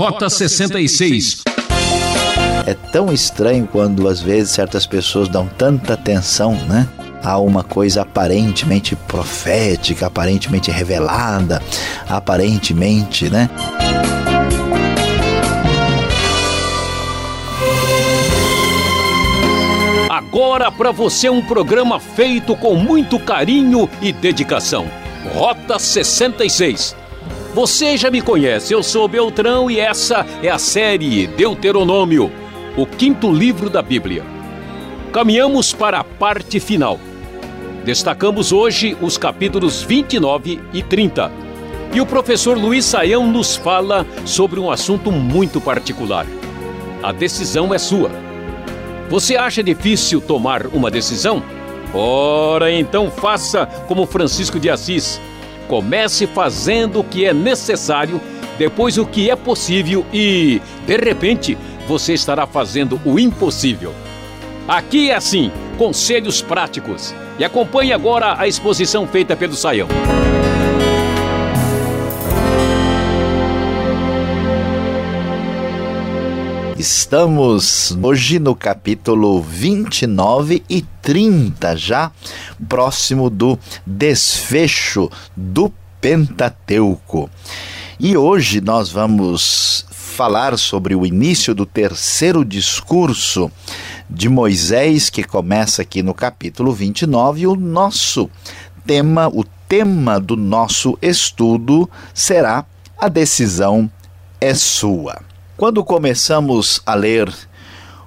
Rota 66. É tão estranho quando às vezes certas pessoas dão tanta atenção, né? a uma coisa aparentemente profética, aparentemente revelada, aparentemente, né? Agora para você um programa feito com muito carinho e dedicação. Rota 66. Você já me conhece, eu sou Beltrão e essa é a série Deuteronômio, o quinto livro da Bíblia. Caminhamos para a parte final. Destacamos hoje os capítulos 29 e 30. E o professor Luiz Saião nos fala sobre um assunto muito particular. A decisão é sua. Você acha difícil tomar uma decisão? Ora, então faça como Francisco de Assis. Comece fazendo o que é necessário, depois o que é possível e, de repente, você estará fazendo o impossível. Aqui é assim, conselhos práticos. E acompanhe agora a exposição feita pelo Saião. Estamos hoje no capítulo 29 e 30, já próximo do desfecho do Pentateuco. E hoje nós vamos falar sobre o início do terceiro discurso de Moisés, que começa aqui no capítulo 29, e o nosso tema, o tema do nosso estudo será a decisão é sua. Quando começamos a ler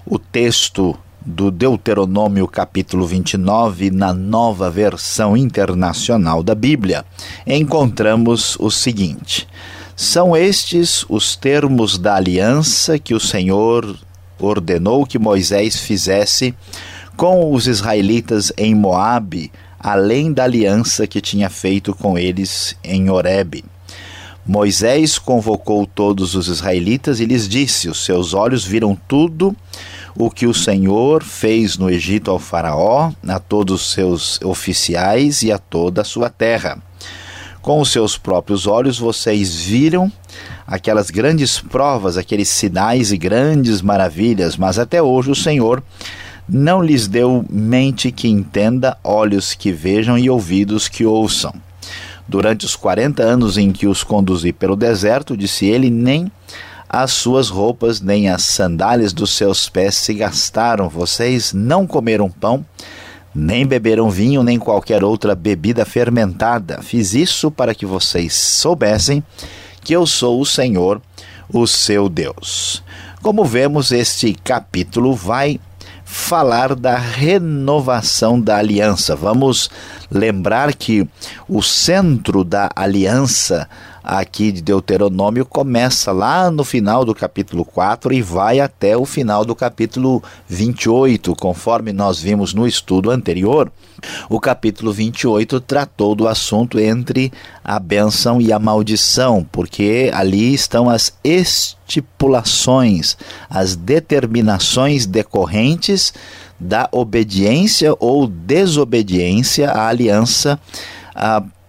o texto do Deuteronômio capítulo 29 na nova versão internacional da Bíblia, encontramos o seguinte: São estes os termos da aliança que o Senhor ordenou que Moisés fizesse com os israelitas em Moabe, além da aliança que tinha feito com eles em Horebe. Moisés convocou todos os israelitas e lhes disse: Os seus olhos viram tudo o que o Senhor fez no Egito ao Faraó, a todos os seus oficiais e a toda a sua terra. Com os seus próprios olhos vocês viram aquelas grandes provas, aqueles sinais e grandes maravilhas, mas até hoje o Senhor não lhes deu mente que entenda, olhos que vejam e ouvidos que ouçam. Durante os quarenta anos em que os conduzi pelo deserto, disse ele, nem as suas roupas nem as sandálias dos seus pés se gastaram. Vocês não comeram pão, nem beberam vinho, nem qualquer outra bebida fermentada. Fiz isso para que vocês soubessem que eu sou o Senhor, o seu Deus. Como vemos, este capítulo vai falar da renovação da aliança. Vamos lembrar que o centro da aliança aqui de Deuteronômio começa lá no final do capítulo 4 e vai até o final do capítulo 28, conforme nós vimos no estudo anterior. O capítulo 28 tratou do assunto entre a bênção e a maldição, porque ali estão as estipulações, as determinações decorrentes da obediência ou desobediência à aliança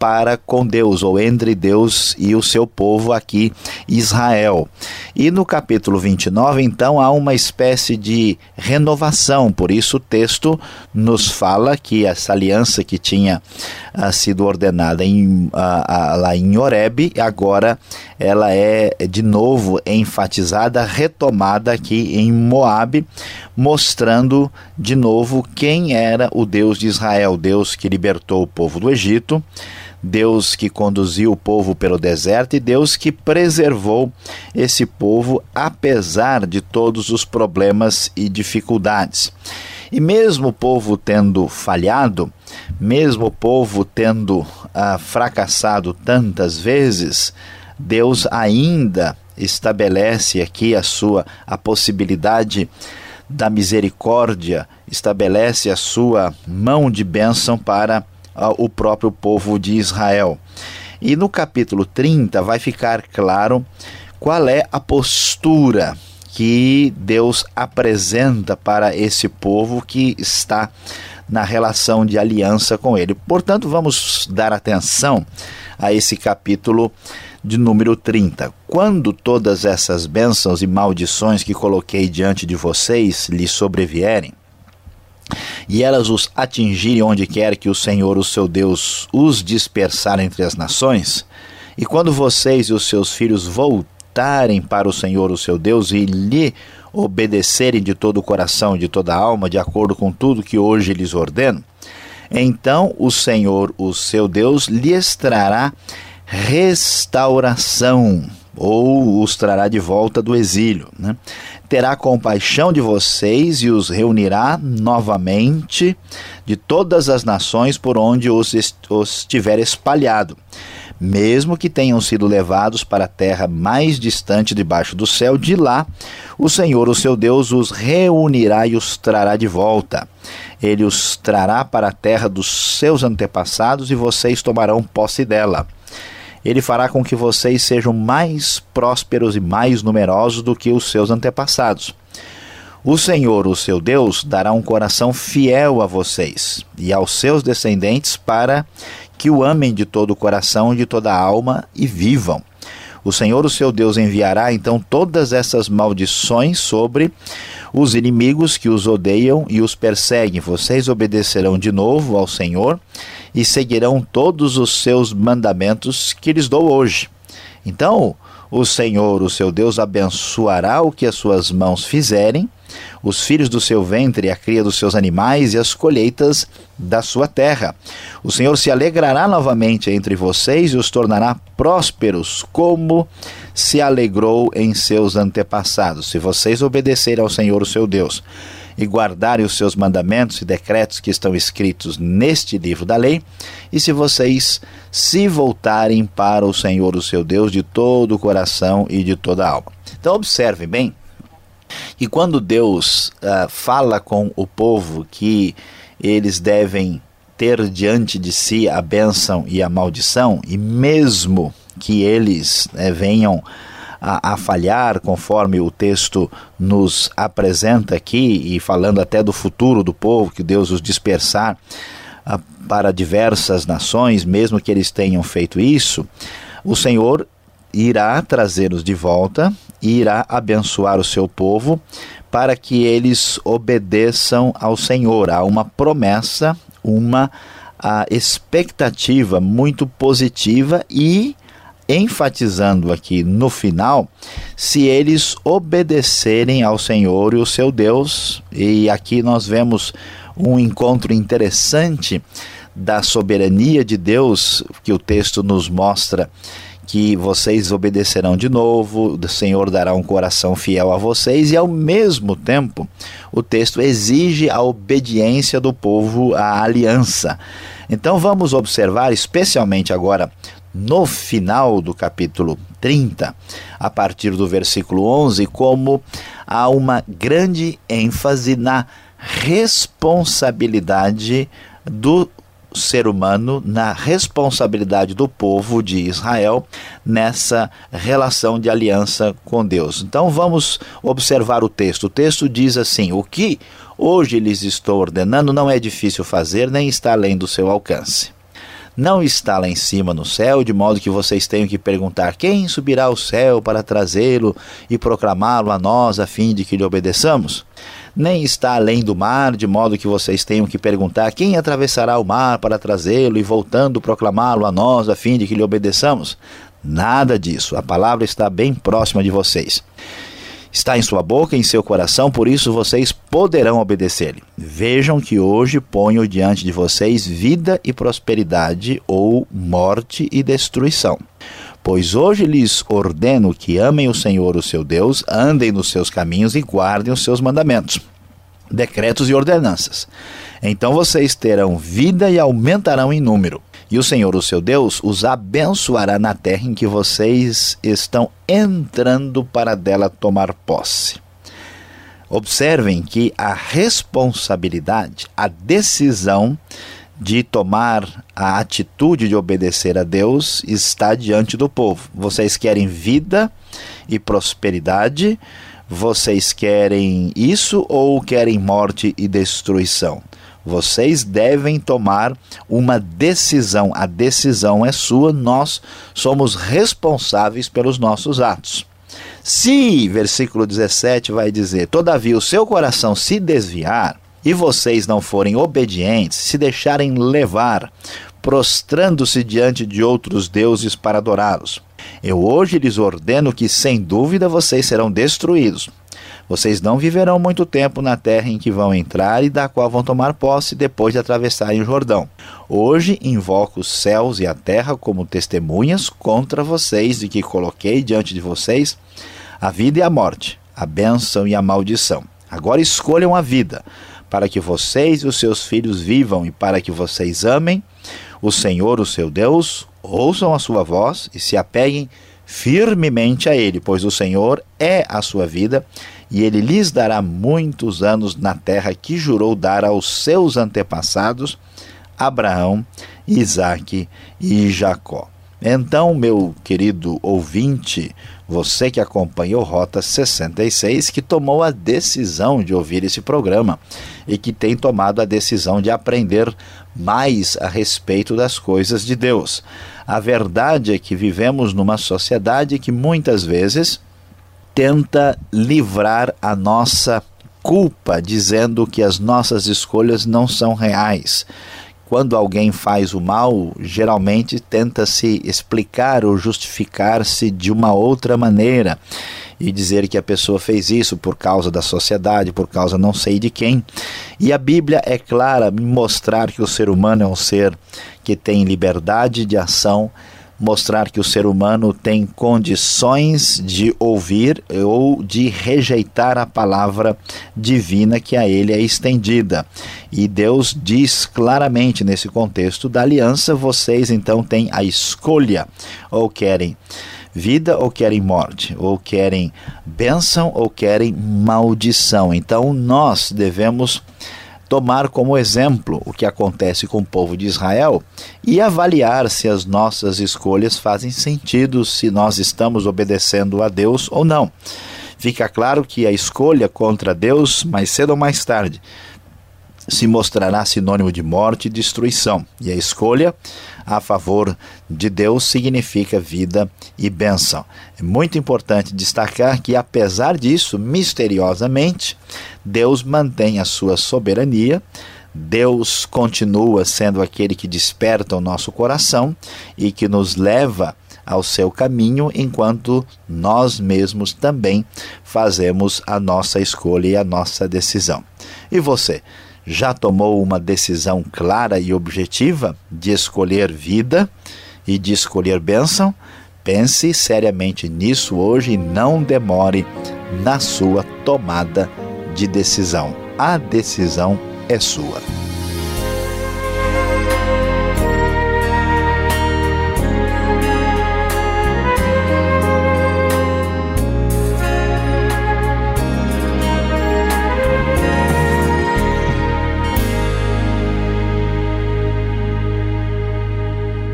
para com Deus, ou entre Deus e o seu povo aqui, Israel. E no capítulo 29, então, há uma espécie de renovação, por isso o texto nos fala que essa aliança que tinha uh, sido ordenada em, uh, uh, lá em Horeb, agora ela é de novo enfatizada, retomada aqui em Moabe, mostrando de novo quem era o Deus de Israel, Deus que libertou o povo do Egito Deus que conduziu o povo pelo deserto e Deus que preservou esse povo apesar de todos os problemas e dificuldades. E mesmo o povo tendo falhado, mesmo o povo tendo ah, fracassado tantas vezes, Deus ainda estabelece aqui a sua a possibilidade da misericórdia, estabelece a sua mão de bênção para o próprio povo de Israel. E no capítulo 30 vai ficar claro qual é a postura que Deus apresenta para esse povo que está na relação de aliança com ele. Portanto, vamos dar atenção a esse capítulo de número 30. Quando todas essas bênçãos e maldições que coloquei diante de vocês lhes sobrevierem, e elas os atingirem onde quer que o Senhor, o seu Deus, os dispersar entre as nações, e quando vocês e os seus filhos voltarem para o Senhor, o seu Deus, e lhe obedecerem de todo o coração, de toda a alma, de acordo com tudo que hoje lhes ordeno, então o Senhor, o seu Deus, lhes trará restauração ou os trará de volta do exílio. Né? Terá compaixão de vocês e os reunirá novamente de todas as nações por onde os, os tiver espalhado, mesmo que tenham sido levados para a terra mais distante debaixo do céu, de lá o Senhor, o seu Deus, os reunirá e os trará de volta. Ele os trará para a terra dos seus antepassados e vocês tomarão posse dela ele fará com que vocês sejam mais prósperos e mais numerosos do que os seus antepassados. O Senhor, o seu Deus, dará um coração fiel a vocês e aos seus descendentes para que o amem de todo o coração de toda a alma e vivam. O Senhor, o seu Deus, enviará então todas essas maldições sobre os inimigos que os odeiam e os perseguem. Vocês obedecerão de novo ao Senhor e seguirão todos os seus mandamentos que lhes dou hoje. Então, o Senhor, o seu Deus, abençoará o que as suas mãos fizerem, os filhos do seu ventre, a cria dos seus animais e as colheitas da sua terra. O Senhor se alegrará novamente entre vocês e os tornará prósperos, como se alegrou em seus antepassados, se vocês obedecerem ao Senhor, o seu Deus e guardarem os seus mandamentos e decretos que estão escritos neste livro da lei, e se vocês se voltarem para o Senhor, o seu Deus, de todo o coração e de toda a alma. Então, observe bem que quando Deus uh, fala com o povo que eles devem ter diante de si a bênção e a maldição, e mesmo que eles né, venham a, a, falhar, conforme o texto nos apresenta aqui, e falando até do futuro do povo, que Deus os dispersar a, para diversas nações, mesmo que eles tenham feito isso, o Senhor irá trazê-los de volta e irá abençoar o seu povo para que eles obedeçam ao Senhor. Há uma promessa, uma a expectativa muito positiva e enfatizando aqui no final, se eles obedecerem ao Senhor e o seu Deus, e aqui nós vemos um encontro interessante da soberania de Deus que o texto nos mostra que vocês obedecerão de novo, o Senhor dará um coração fiel a vocês, e ao mesmo tempo o texto exige a obediência do povo à aliança. Então vamos observar, especialmente agora no final do capítulo 30, a partir do versículo 11, como há uma grande ênfase na responsabilidade do ser humano, na responsabilidade do povo de Israel nessa relação de aliança com Deus. Então vamos observar o texto. O texto diz assim: O que hoje lhes estou ordenando não é difícil fazer, nem está além do seu alcance não está lá em cima no céu, de modo que vocês tenham que perguntar: quem subirá ao céu para trazê-lo e proclamá-lo a nós, a fim de que lhe obedeçamos? Nem está além do mar, de modo que vocês tenham que perguntar: quem atravessará o mar para trazê-lo e voltando proclamá-lo a nós, a fim de que lhe obedeçamos? Nada disso. A palavra está bem próxima de vocês está em sua boca em seu coração, por isso vocês poderão obedecer-lhe. Vejam que hoje ponho diante de vocês vida e prosperidade, ou morte e destruição. Pois hoje lhes ordeno que amem o Senhor, o seu Deus, andem nos seus caminhos e guardem os seus mandamentos, decretos e ordenanças. Então vocês terão vida e aumentarão em número e o Senhor, o seu Deus, os abençoará na terra em que vocês estão entrando para dela tomar posse. Observem que a responsabilidade, a decisão de tomar a atitude de obedecer a Deus está diante do povo. Vocês querem vida e prosperidade? Vocês querem isso ou querem morte e destruição? Vocês devem tomar uma decisão. A decisão é sua, nós somos responsáveis pelos nossos atos. Se, versículo 17 vai dizer: Todavia o seu coração se desviar e vocês não forem obedientes, se deixarem levar, prostrando-se diante de outros deuses para adorá-los. Eu hoje lhes ordeno que, sem dúvida, vocês serão destruídos. Vocês não viverão muito tempo na terra em que vão entrar e da qual vão tomar posse depois de atravessarem o Jordão. Hoje invoco os céus e a terra como testemunhas contra vocês de que coloquei diante de vocês a vida e a morte, a bênção e a maldição. Agora escolham a vida, para que vocês e os seus filhos vivam e para que vocês amem o Senhor, o seu Deus, ouçam a sua voz e se apeguem firmemente a Ele, pois o Senhor é a sua vida e Ele lhes dará muitos anos na terra que jurou dar aos seus antepassados, Abraão, Isaque e Jacó. Então, meu querido ouvinte, você que acompanha o Rota 66, que tomou a decisão de ouvir esse programa e que tem tomado a decisão de aprender mais a respeito das coisas de Deus. A verdade é que vivemos numa sociedade que muitas vezes tenta livrar a nossa culpa, dizendo que as nossas escolhas não são reais quando alguém faz o mal, geralmente tenta se explicar ou justificar-se de uma outra maneira e dizer que a pessoa fez isso por causa da sociedade, por causa não sei de quem. E a Bíblia é clara em mostrar que o ser humano é um ser que tem liberdade de ação, mostrar que o ser humano tem condições de ouvir ou de rejeitar a palavra divina que a ele é estendida. E Deus diz claramente nesse contexto da aliança: vocês então têm a escolha, ou querem vida ou querem morte, ou querem bênção ou querem maldição. Então nós devemos tomar como exemplo o que acontece com o povo de Israel e avaliar se as nossas escolhas fazem sentido, se nós estamos obedecendo a Deus ou não. Fica claro que a escolha contra Deus, mais cedo ou mais tarde, se mostrará sinônimo de morte e destruição, e a escolha a favor de Deus significa vida e bênção. É muito importante destacar que, apesar disso, misteriosamente, Deus mantém a sua soberania. Deus continua sendo aquele que desperta o nosso coração e que nos leva ao seu caminho, enquanto nós mesmos também fazemos a nossa escolha e a nossa decisão. E você? Já tomou uma decisão clara e objetiva de escolher vida e de escolher bênção? Pense seriamente nisso hoje e não demore na sua tomada de decisão. A decisão é sua.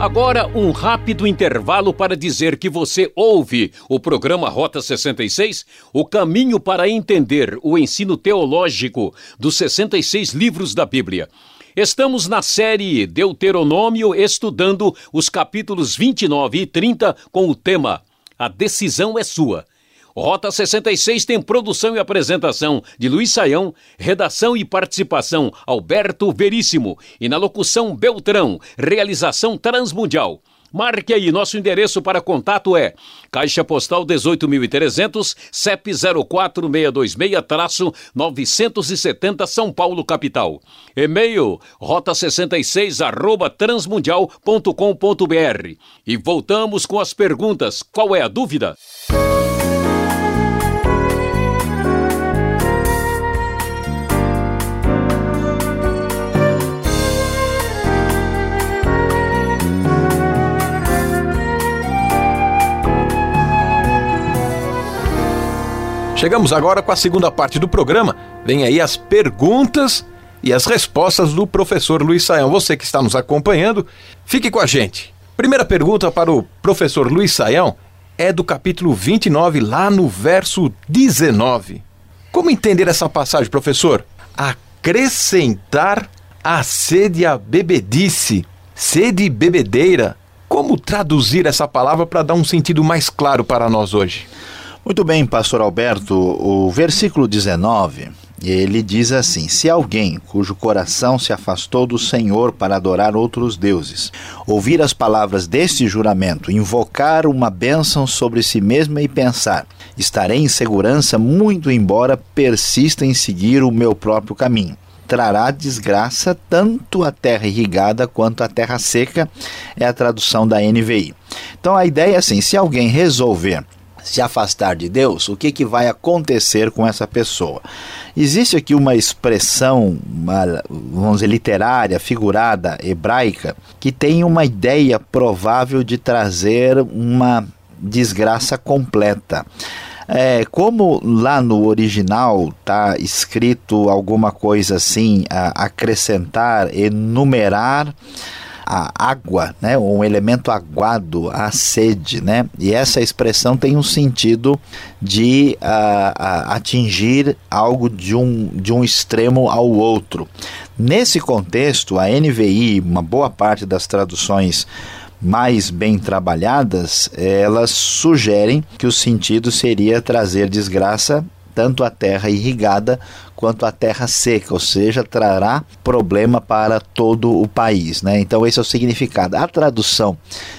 Agora, um rápido intervalo para dizer que você ouve o programa Rota 66, o caminho para entender o ensino teológico dos 66 livros da Bíblia. Estamos na série Deuteronômio estudando os capítulos 29 e 30 com o tema A decisão é sua. Rota 66 tem produção e apresentação de Luiz Saião, redação e participação Alberto Veríssimo e na locução Beltrão, realização Transmundial. Marque aí, nosso endereço para contato é Caixa Postal 18.300, CEP 04626-970 São Paulo, capital. E-mail rota66 arroba transmundial.com.br. E voltamos com as perguntas. Qual é a dúvida? Chegamos agora com a segunda parte do programa. Vem aí as perguntas e as respostas do professor Luiz Saião. Você que está nos acompanhando, fique com a gente. Primeira pergunta para o professor Luiz Saião é do capítulo 29, lá no verso 19. Como entender essa passagem, professor? Acrescentar a sede a bebedice, sede bebedeira. Como traduzir essa palavra para dar um sentido mais claro para nós hoje? Muito bem, pastor Alberto, o versículo 19, ele diz assim: Se alguém cujo coração se afastou do Senhor para adorar outros deuses, ouvir as palavras deste juramento, invocar uma bênção sobre si mesmo e pensar: estarei em segurança, muito embora persista em seguir o meu próprio caminho trará desgraça tanto a terra irrigada quanto a terra seca, é a tradução da NVI. Então a ideia é assim: se alguém resolver se afastar de Deus, o que, que vai acontecer com essa pessoa? Existe aqui uma expressão, uma, vamos dizer, literária, figurada, hebraica, que tem uma ideia provável de trazer uma desgraça completa. É, como lá no original está escrito alguma coisa assim, acrescentar, enumerar a água, né, um elemento aguado, a sede, né, e essa expressão tem um sentido de uh, uh, atingir algo de um, de um extremo ao outro. Nesse contexto, a NVI, uma boa parte das traduções mais bem trabalhadas, elas sugerem que o sentido seria trazer desgraça tanto a terra irrigada quanto a terra seca, ou seja, trará problema para todo o país. Né? Então, esse é o significado. A tradução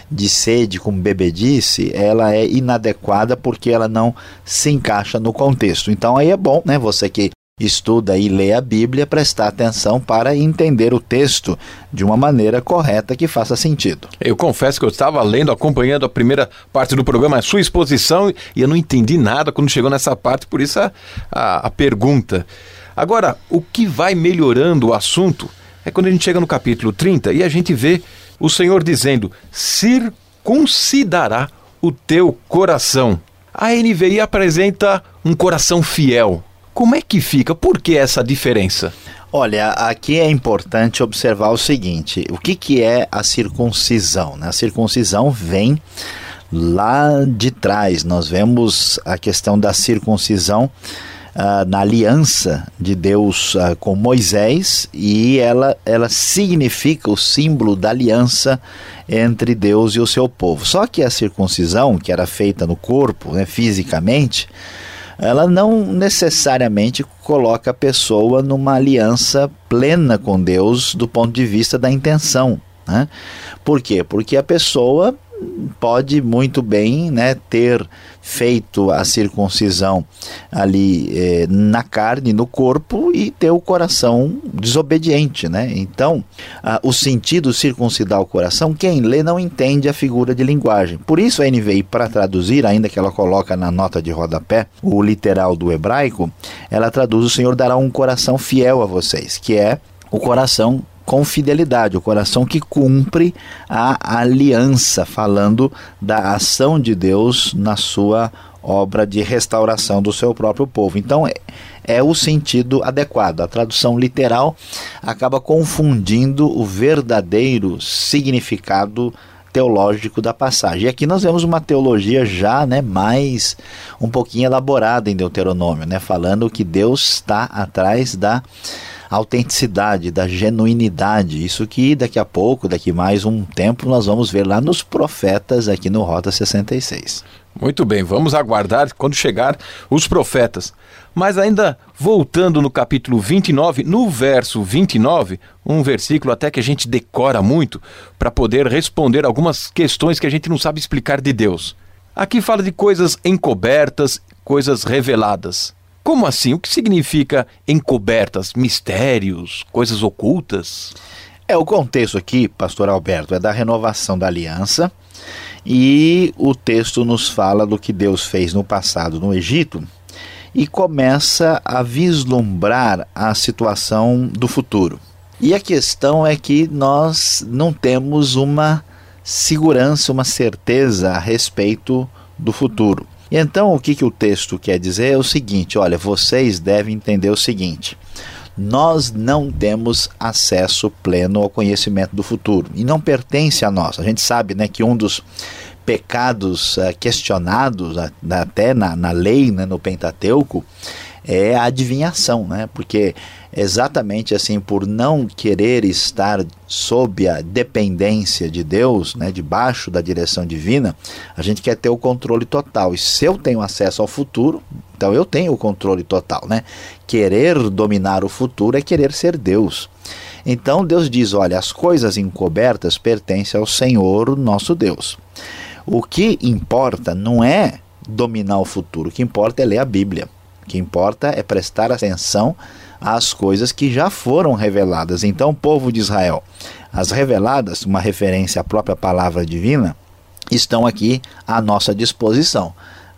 de sede como bebedice, ela é inadequada porque ela não se encaixa no contexto. Então, aí é bom, né? Você que estuda e lê a Bíblia, prestar atenção para entender o texto de uma maneira correta que faça sentido. Eu confesso que eu estava lendo, acompanhando a primeira parte do programa, a sua exposição, e eu não entendi nada quando chegou nessa parte, por isso a, a, a pergunta. Agora, o que vai melhorando o assunto é quando a gente chega no capítulo 30 e a gente vê o Senhor dizendo: circuncidará o teu coração. A NVI apresenta um coração fiel. Como é que fica? Por que essa diferença? Olha, aqui é importante observar o seguinte: o que, que é a circuncisão? Né? A circuncisão vem lá de trás. Nós vemos a questão da circuncisão Uh, na aliança de Deus uh, com Moisés e ela, ela significa o símbolo da aliança entre Deus e o seu povo. Só que a circuncisão, que era feita no corpo, né, fisicamente, ela não necessariamente coloca a pessoa numa aliança plena com Deus do ponto de vista da intenção. Né? Por quê? Porque a pessoa pode muito bem né, ter feito a circuncisão ali eh, na carne, no corpo e ter o coração desobediente, né? Então, ah, o sentido circuncidar o coração, quem lê não entende a figura de linguagem. Por isso a NVI, para traduzir, ainda que ela coloca na nota de rodapé o literal do hebraico, ela traduz: o Senhor dará um coração fiel a vocês, que é o coração com fidelidade, o coração que cumpre a aliança, falando da ação de Deus na sua obra de restauração do seu próprio povo. Então é, é o sentido adequado. A tradução literal acaba confundindo o verdadeiro significado teológico da passagem. E aqui nós vemos uma teologia já, né, mais um pouquinho elaborada em Deuteronômio, né, falando que Deus está atrás da autenticidade, da genuinidade. Isso que daqui a pouco, daqui mais um tempo, nós vamos ver lá nos profetas aqui no Rota 66. Muito bem, vamos aguardar quando chegar os profetas. Mas ainda voltando no capítulo 29, no verso 29, um versículo até que a gente decora muito para poder responder algumas questões que a gente não sabe explicar de Deus. Aqui fala de coisas encobertas, coisas reveladas. Como assim? O que significa encobertas, mistérios, coisas ocultas? É, o contexto aqui, pastor Alberto, é da renovação da aliança e o texto nos fala do que Deus fez no passado no Egito e começa a vislumbrar a situação do futuro. E a questão é que nós não temos uma segurança, uma certeza a respeito do futuro. E então o que, que o texto quer dizer é o seguinte: olha, vocês devem entender o seguinte. Nós não temos acesso pleno ao conhecimento do futuro e não pertence a nós. A gente sabe né, que um dos pecados uh, questionados até na, na lei, né, no Pentateuco, é a adivinhação, né? Porque exatamente assim por não querer estar sob a dependência de Deus, né, debaixo da direção divina, a gente quer ter o controle total. E se eu tenho acesso ao futuro, então eu tenho o controle total, né? Querer dominar o futuro é querer ser Deus. Então Deus diz: olha, as coisas encobertas pertencem ao Senhor, nosso Deus. O que importa não é dominar o futuro, o que importa é ler a Bíblia. O que importa é prestar atenção às coisas que já foram reveladas. Então, povo de Israel, as reveladas, uma referência à própria palavra divina, estão aqui à nossa disposição.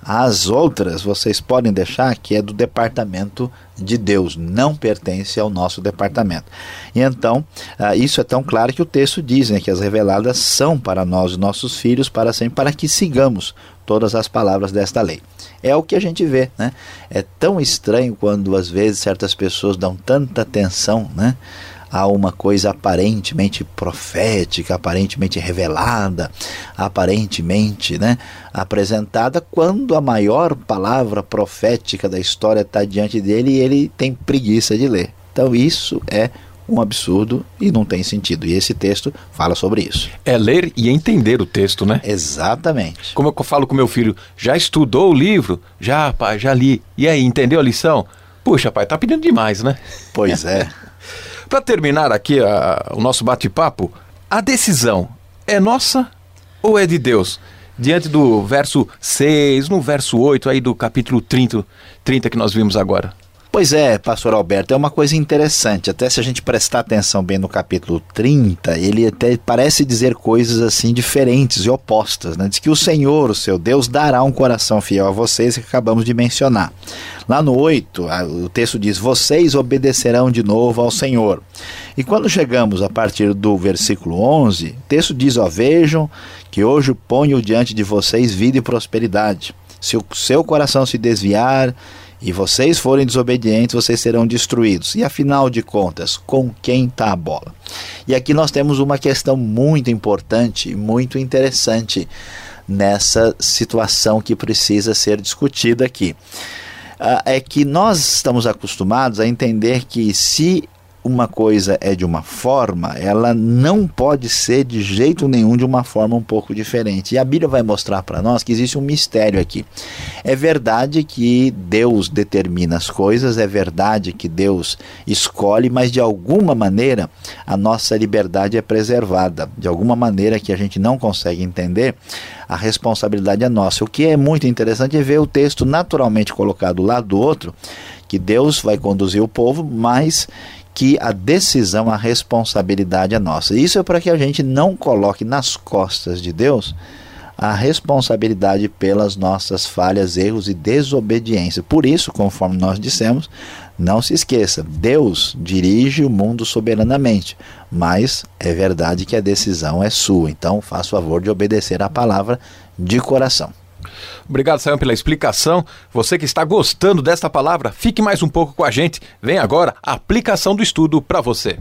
As outras vocês podem deixar que é do departamento de Deus, não pertence ao nosso departamento. E então, uh, isso é tão claro que o texto diz né, que as reveladas são para nós, nossos filhos, para sempre, para que sigamos todas as palavras desta lei. É o que a gente vê, né? É tão estranho quando às vezes certas pessoas dão tanta atenção, né? A uma coisa aparentemente profética, aparentemente revelada, aparentemente né, apresentada, quando a maior palavra profética da história está diante dele e ele tem preguiça de ler. Então isso é um absurdo e não tem sentido. E esse texto fala sobre isso. É ler e entender o texto, né? Exatamente. Como eu falo com meu filho, já estudou o livro? Já, pai, já li. E aí, entendeu a lição? Puxa, pai, tá pedindo demais, né? Pois é. Para terminar aqui a, o nosso bate-papo, a decisão é nossa ou é de Deus? Diante do verso 6, no verso 8 aí do capítulo 30, 30 que nós vimos agora. Pois é, pastor Alberto, é uma coisa interessante. Até se a gente prestar atenção bem no capítulo 30, ele até parece dizer coisas assim diferentes e opostas. Né? Diz que o Senhor, o seu Deus, dará um coração fiel a vocês, que acabamos de mencionar. Lá no 8, o texto diz: Vocês obedecerão de novo ao Senhor. E quando chegamos a partir do versículo 11, o texto diz: Ó, vejam que hoje ponho diante de vocês vida e prosperidade. Se o seu coração se desviar e vocês forem desobedientes, vocês serão destruídos. E afinal de contas, com quem está a bola? E aqui nós temos uma questão muito importante, muito interessante nessa situação que precisa ser discutida aqui. Uh, é que nós estamos acostumados a entender que se uma coisa é de uma forma, ela não pode ser de jeito nenhum de uma forma um pouco diferente. E a Bíblia vai mostrar para nós que existe um mistério aqui. É verdade que Deus determina as coisas, é verdade que Deus escolhe, mas de alguma maneira a nossa liberdade é preservada. De alguma maneira que a gente não consegue entender, a responsabilidade é nossa. O que é muito interessante é ver o texto naturalmente colocado lá do outro, que Deus vai conduzir o povo, mas que a decisão, a responsabilidade é nossa. Isso é para que a gente não coloque nas costas de Deus a responsabilidade pelas nossas falhas, erros e desobediência. Por isso, conforme nós dissemos, não se esqueça, Deus dirige o mundo soberanamente, mas é verdade que a decisão é sua. Então, faça o favor de obedecer a palavra de coração. Obrigado, Sayão, pela explicação. Você que está gostando desta palavra, fique mais um pouco com a gente. Vem agora a aplicação do estudo para você.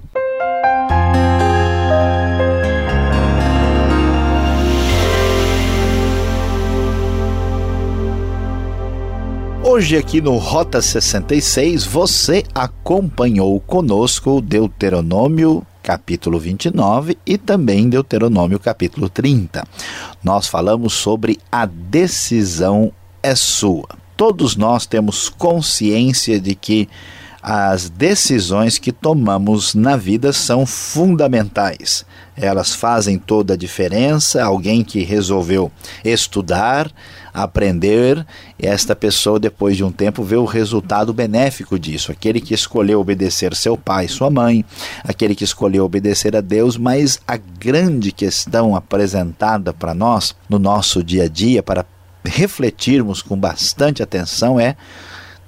Hoje aqui no Rota 66 você acompanhou conosco o Deuteronômio capítulo 29 e também Deuteronômio capítulo 30. Nós falamos sobre a decisão é sua. Todos nós temos consciência de que as decisões que tomamos na vida são fundamentais. Elas fazem toda a diferença. Alguém que resolveu estudar, aprender, esta pessoa, depois de um tempo, vê o resultado benéfico disso. Aquele que escolheu obedecer seu pai, sua mãe, aquele que escolheu obedecer a Deus, mas a grande questão apresentada para nós no nosso dia a dia, para refletirmos com bastante atenção, é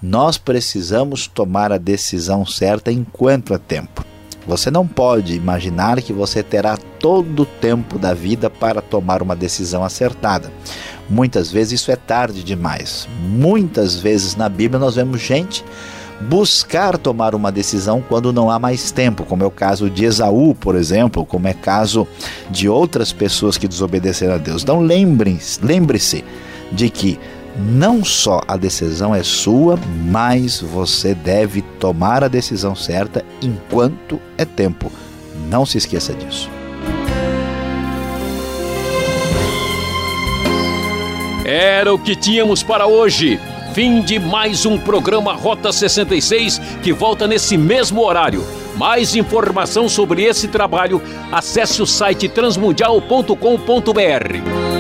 nós precisamos tomar a decisão certa enquanto é tempo. Você não pode imaginar que você terá todo o tempo da vida para tomar uma decisão acertada. Muitas vezes isso é tarde demais. Muitas vezes na Bíblia nós vemos gente buscar tomar uma decisão quando não há mais tempo, como é o caso de Esaú, por exemplo, como é caso de outras pessoas que desobedeceram a Deus. Então lembre-se lembre de que não só a decisão é sua, mas você deve tomar a decisão certa enquanto é tempo. Não se esqueça disso. Era o que tínhamos para hoje. Fim de mais um programa Rota 66 que volta nesse mesmo horário. Mais informação sobre esse trabalho, acesse o site transmundial.com.br.